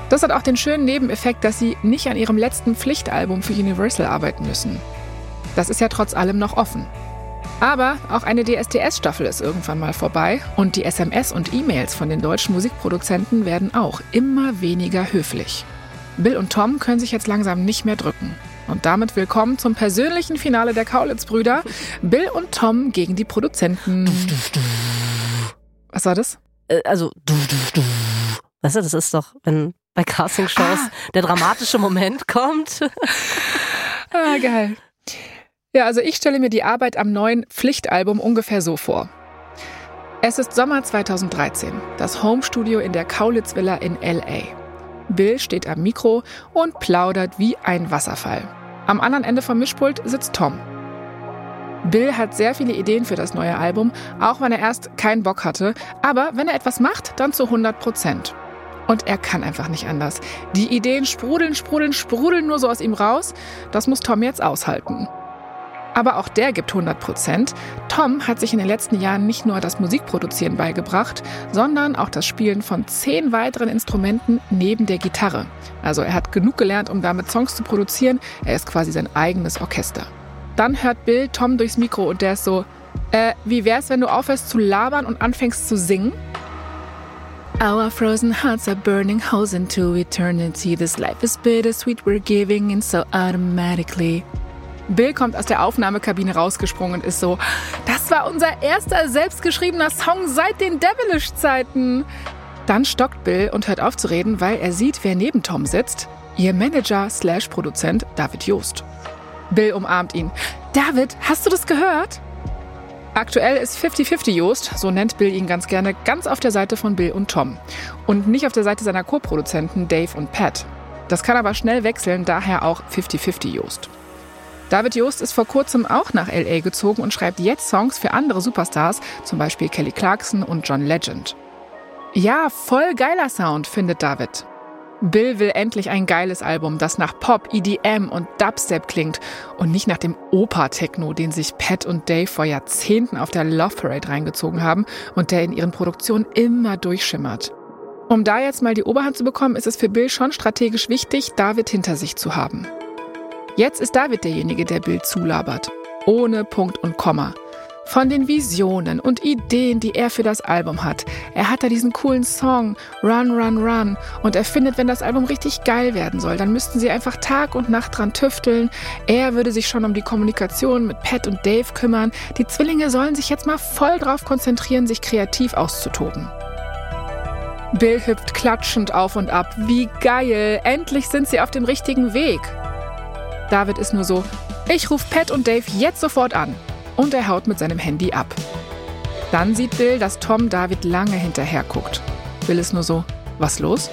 Das hat auch den schönen Nebeneffekt, dass sie nicht an ihrem letzten Pflichtalbum für Universal arbeiten müssen. Das ist ja trotz allem noch offen. Aber auch eine DSDS-Staffel ist irgendwann mal vorbei und die SMS und E-Mails von den deutschen Musikproduzenten werden auch immer weniger höflich. Bill und Tom können sich jetzt langsam nicht mehr drücken. Und damit willkommen zum persönlichen Finale der Kaulitz-Brüder. Bill und Tom gegen die Produzenten. Was war das? Äh, also. Weißt du, das ist doch, wenn bei Castingshows Ah. der dramatische Moment kommt. Ah, geil. Ja, also ich stelle mir die Arbeit am neuen Pflichtalbum ungefähr so vor. Es ist Sommer 2013, das Homestudio in der Kaulitz Villa in LA. Bill steht am Mikro und plaudert wie ein Wasserfall. Am anderen Ende vom Mischpult sitzt Tom. Bill hat sehr viele Ideen für das neue Album, auch wenn er erst keinen Bock hatte. Aber wenn er etwas macht, dann zu 100 Prozent. Und er kann einfach nicht anders. Die Ideen sprudeln, sprudeln, sprudeln nur so aus ihm raus. Das muss Tom jetzt aushalten. Aber auch der gibt 100 Prozent. Tom hat sich in den letzten Jahren nicht nur das Musikproduzieren beigebracht, sondern auch das Spielen von zehn weiteren Instrumenten neben der Gitarre. Also er hat genug gelernt, um damit Songs zu produzieren. Er ist quasi sein eigenes Orchester. Dann hört Bill Tom durchs Mikro und der ist so, äh, wie wär's, wenn du aufhörst zu labern und anfängst zu singen? Our frozen hearts are burning holes into eternity. This life is bittersweet, we're giving in so automatically. Bill kommt aus der Aufnahmekabine rausgesprungen und ist so, das war unser erster selbstgeschriebener Song seit den Devilish-Zeiten. Dann stockt Bill und hört auf zu reden, weil er sieht, wer neben Tom sitzt. Ihr Manager slash Produzent David Joost. Bill umarmt ihn. David, hast du das gehört? Aktuell ist 50-50 Joost, so nennt Bill ihn ganz gerne, ganz auf der Seite von Bill und Tom. Und nicht auf der Seite seiner Co-Produzenten Dave und Pat. Das kann aber schnell wechseln, daher auch 50-50 Joost. David Joost ist vor kurzem auch nach LA gezogen und schreibt jetzt Songs für andere Superstars, zum Beispiel Kelly Clarkson und John Legend. Ja, voll geiler Sound, findet David. Bill will endlich ein geiles Album, das nach Pop, EDM und Dubstep klingt und nicht nach dem Opa-Techno, den sich Pat und Dave vor Jahrzehnten auf der Love Parade reingezogen haben und der in ihren Produktionen immer durchschimmert. Um da jetzt mal die Oberhand zu bekommen, ist es für Bill schon strategisch wichtig, David hinter sich zu haben. Jetzt ist David derjenige, der Bill zulabert. Ohne Punkt und Komma. Von den Visionen und Ideen, die er für das Album hat. Er hat da diesen coolen Song, Run, Run, Run. Und er findet, wenn das Album richtig geil werden soll, dann müssten sie einfach Tag und Nacht dran tüfteln. Er würde sich schon um die Kommunikation mit Pat und Dave kümmern. Die Zwillinge sollen sich jetzt mal voll drauf konzentrieren, sich kreativ auszutoben. Bill hüpft klatschend auf und ab. Wie geil! Endlich sind sie auf dem richtigen Weg. David ist nur so, ich rufe Pat und Dave jetzt sofort an und er haut mit seinem Handy ab. Dann sieht Bill, dass Tom David lange hinterher guckt. Bill ist nur so, was los?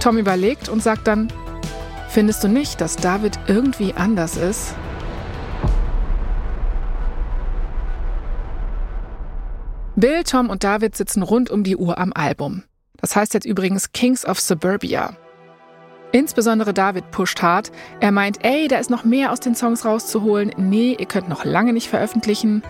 Tom überlegt und sagt dann, findest du nicht, dass David irgendwie anders ist? Bill, Tom und David sitzen rund um die Uhr am Album. Das heißt jetzt übrigens Kings of Suburbia. Insbesondere David pusht hart. Er meint, ey, da ist noch mehr aus den Songs rauszuholen. Nee, ihr könnt noch lange nicht veröffentlichen.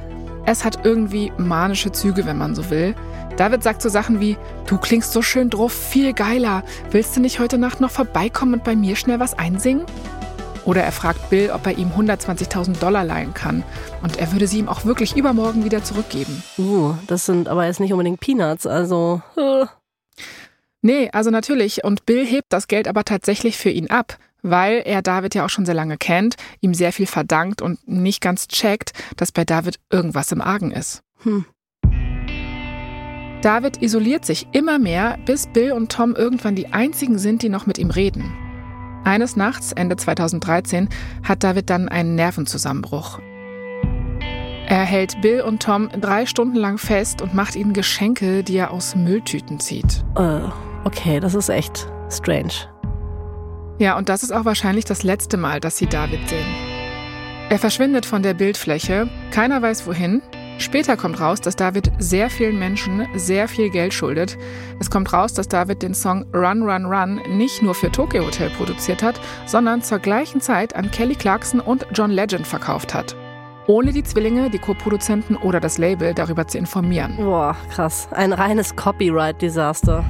Es hat irgendwie manische Züge, wenn man so will. David sagt so Sachen wie, du klingst so schön drauf, viel geiler. Willst du nicht heute Nacht noch vorbeikommen und bei mir schnell was einsingen? Oder er fragt Bill, ob er ihm 120.000 Dollar leihen kann. Und er würde sie ihm auch wirklich übermorgen wieder zurückgeben. Uh, das sind aber jetzt nicht unbedingt Peanuts, also. Uh. Nee, also natürlich. Und Bill hebt das Geld aber tatsächlich für ihn ab, weil er David ja auch schon sehr lange kennt, ihm sehr viel verdankt und nicht ganz checkt, dass bei David irgendwas im Argen ist. Hm. David isoliert sich immer mehr, bis Bill und Tom irgendwann die einzigen sind, die noch mit ihm reden. Eines Nachts, Ende 2013, hat David dann einen Nervenzusammenbruch. Er hält Bill und Tom drei Stunden lang fest und macht ihnen Geschenke, die er aus Mülltüten zieht. Uh. Okay, das ist echt strange. Ja, und das ist auch wahrscheinlich das letzte Mal, dass sie David sehen. Er verschwindet von der Bildfläche, keiner weiß wohin. Später kommt raus, dass David sehr vielen Menschen sehr viel Geld schuldet. Es kommt raus, dass David den Song Run Run Run nicht nur für Tokyo Hotel produziert hat, sondern zur gleichen Zeit an Kelly Clarkson und John Legend verkauft hat. Ohne die Zwillinge, die Co-Produzenten oder das Label darüber zu informieren. Boah, krass. Ein reines Copyright-Desaster.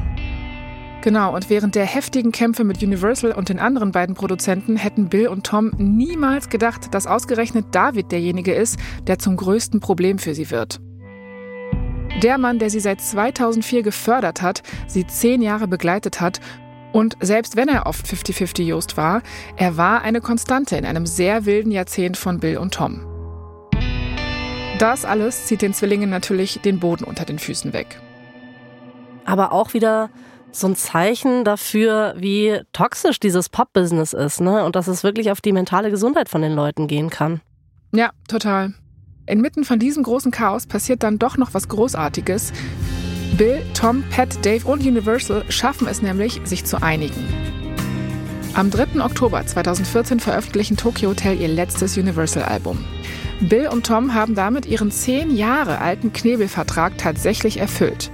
Genau, und während der heftigen Kämpfe mit Universal und den anderen beiden Produzenten hätten Bill und Tom niemals gedacht, dass ausgerechnet David derjenige ist, der zum größten Problem für sie wird. Der Mann, der sie seit 2004 gefördert hat, sie zehn Jahre begleitet hat und selbst wenn er oft 50-50 Jost war, er war eine Konstante in einem sehr wilden Jahrzehnt von Bill und Tom. Das alles zieht den Zwillingen natürlich den Boden unter den Füßen weg. Aber auch wieder so ein Zeichen dafür, wie toxisch dieses Pop-Business ist, ne? Und dass es wirklich auf die mentale Gesundheit von den Leuten gehen kann. Ja, total. Inmitten von diesem großen Chaos passiert dann doch noch was Großartiges. Bill, Tom, Pat, Dave und Universal schaffen es nämlich, sich zu einigen. Am 3. Oktober 2014 veröffentlichen Tokyo Hotel ihr letztes Universal-Album. Bill und Tom haben damit ihren zehn Jahre alten Knebelvertrag tatsächlich erfüllt.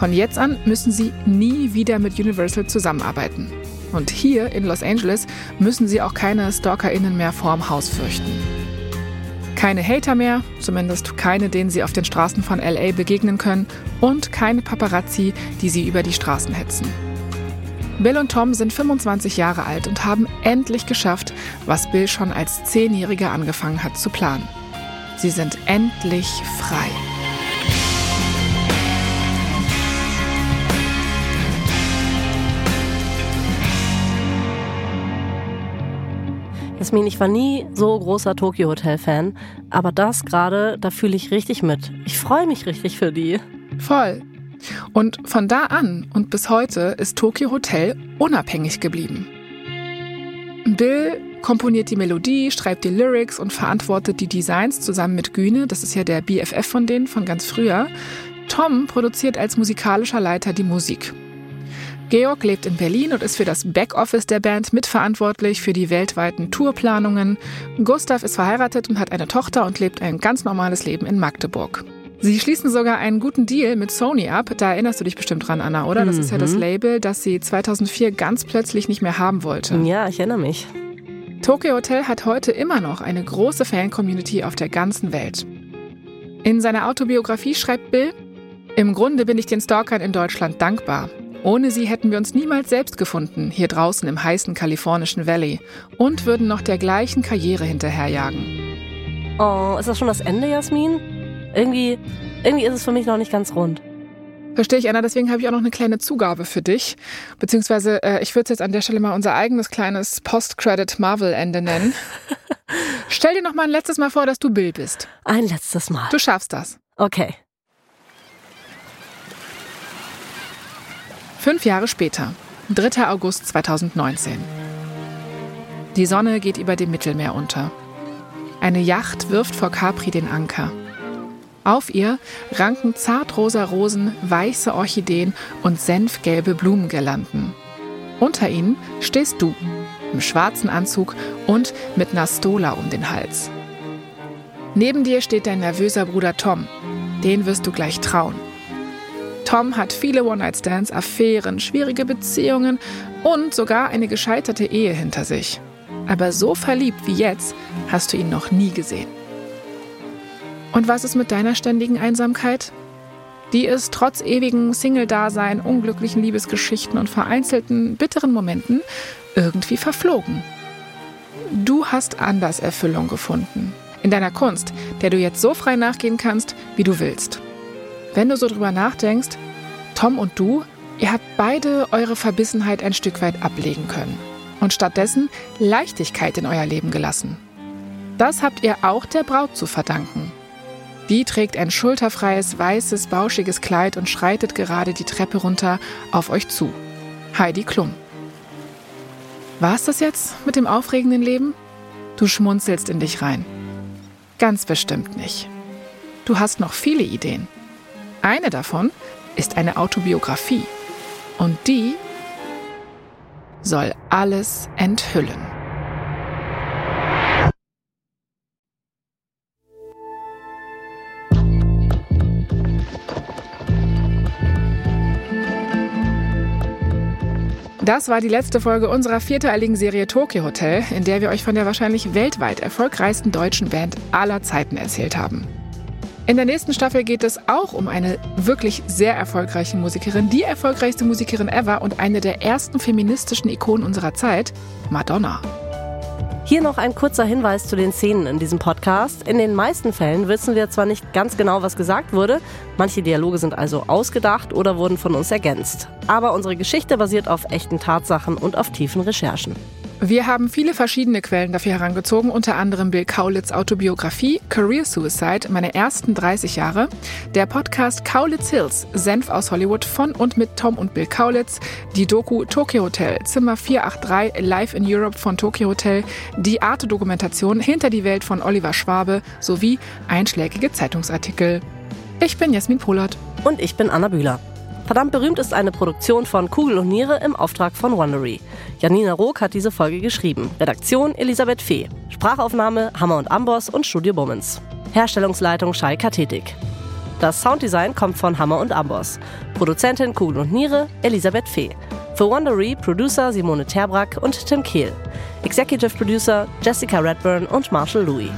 Von jetzt an müssen sie nie wieder mit Universal zusammenarbeiten. Und hier in Los Angeles müssen sie auch keine StalkerInnen mehr vorm Haus fürchten. Keine Hater mehr, zumindest keine, denen sie auf den Straßen von LA begegnen können, und keine Paparazzi, die sie über die Straßen hetzen. Bill und Tom sind 25 Jahre alt und haben endlich geschafft, was Bill schon als Zehnjähriger angefangen hat zu planen. Sie sind endlich frei. Jasmin, ich war nie so großer Tokyo Hotel Fan, aber das gerade, da fühle ich richtig mit. Ich freue mich richtig für die. Voll. Und von da an und bis heute ist Tokyo Hotel unabhängig geblieben. Bill komponiert die Melodie, schreibt die Lyrics und verantwortet die Designs zusammen mit Güne, das ist ja der BFF von denen von ganz früher. Tom produziert als musikalischer Leiter die Musik. Georg lebt in Berlin und ist für das Backoffice der Band mitverantwortlich für die weltweiten Tourplanungen. Gustav ist verheiratet und hat eine Tochter und lebt ein ganz normales Leben in Magdeburg. Sie schließen sogar einen guten Deal mit Sony ab. Da erinnerst du dich bestimmt dran, Anna, oder? Das ist ja das Label, das sie 2004 ganz plötzlich nicht mehr haben wollte. Ja, ich erinnere mich. Tokyo Hotel hat heute immer noch eine große Fan-Community auf der ganzen Welt. In seiner Autobiografie schreibt Bill, im Grunde bin ich den Stalkern in Deutschland dankbar. Ohne sie hätten wir uns niemals selbst gefunden, hier draußen im heißen kalifornischen Valley, und würden noch der gleichen Karriere hinterherjagen. Oh, ist das schon das Ende, Jasmin? Irgendwie, irgendwie ist es für mich noch nicht ganz rund. Verstehe ich, Anna. Deswegen habe ich auch noch eine kleine Zugabe für dich. Beziehungsweise, äh, ich würde es jetzt an der Stelle mal unser eigenes kleines Post-Credit-Marvel-Ende nennen. Stell dir noch mal ein letztes Mal vor, dass du Bill bist. Ein letztes Mal. Du schaffst das. Okay. Fünf Jahre später, 3. August 2019. Die Sonne geht über dem Mittelmeer unter. Eine Yacht wirft vor Capri den Anker. Auf ihr ranken zartrosa Rosen, weiße Orchideen und senfgelbe Blumengirlanden. Unter ihnen stehst du, im schwarzen Anzug und mit Nastola um den Hals. Neben dir steht dein nervöser Bruder Tom. Den wirst du gleich trauen. Tom hat viele One-Night-Stands, Affären, schwierige Beziehungen und sogar eine gescheiterte Ehe hinter sich. Aber so verliebt wie jetzt hast du ihn noch nie gesehen. Und was ist mit deiner ständigen Einsamkeit? Die ist trotz ewigem Single-Dasein, unglücklichen Liebesgeschichten und vereinzelten bitteren Momenten irgendwie verflogen. Du hast anders Erfüllung gefunden. In deiner Kunst, der du jetzt so frei nachgehen kannst, wie du willst. Wenn du so drüber nachdenkst, Tom und du, ihr habt beide eure Verbissenheit ein Stück weit ablegen können und stattdessen Leichtigkeit in euer Leben gelassen. Das habt ihr auch der Braut zu verdanken. Die trägt ein schulterfreies, weißes, bauschiges Kleid und schreitet gerade die Treppe runter auf euch zu. Heidi Klum. War es das jetzt mit dem aufregenden Leben? Du schmunzelst in dich rein. Ganz bestimmt nicht. Du hast noch viele Ideen. Eine davon ist eine Autobiografie. Und die soll alles enthüllen. Das war die letzte Folge unserer vierteiligen Serie Tokyo Hotel, in der wir euch von der wahrscheinlich weltweit erfolgreichsten deutschen Band aller Zeiten erzählt haben. In der nächsten Staffel geht es auch um eine wirklich sehr erfolgreiche Musikerin, die erfolgreichste Musikerin ever und eine der ersten feministischen Ikonen unserer Zeit, Madonna. Hier noch ein kurzer Hinweis zu den Szenen in diesem Podcast. In den meisten Fällen wissen wir zwar nicht ganz genau, was gesagt wurde, manche Dialoge sind also ausgedacht oder wurden von uns ergänzt. Aber unsere Geschichte basiert auf echten Tatsachen und auf tiefen Recherchen. Wir haben viele verschiedene Quellen dafür herangezogen, unter anderem Bill Kaulitz Autobiografie Career Suicide, meine ersten 30 Jahre, der Podcast Kaulitz Hills, Senf aus Hollywood von und mit Tom und Bill Kaulitz, die Doku Tokyo Hotel, Zimmer 483 Live in Europe von Tokyo Hotel, die Arte-Dokumentation Hinter die Welt von Oliver Schwabe sowie einschlägige Zeitungsartikel. Ich bin Jasmin Polat. Und ich bin Anna Bühler. Verdammt berühmt ist eine Produktion von Kugel und Niere im Auftrag von Wondery. Janina Rook hat diese Folge geschrieben. Redaktion Elisabeth Fee. Sprachaufnahme Hammer und Amboss und Studio Bummens. Herstellungsleitung Shai Kathetik. Das Sounddesign kommt von Hammer und Amboss. Produzentin Kugel und Niere Elisabeth Fee. Für Wondery Producer Simone Terbrack und Tim Kehl. Executive Producer Jessica Redburn und Marshall Louis.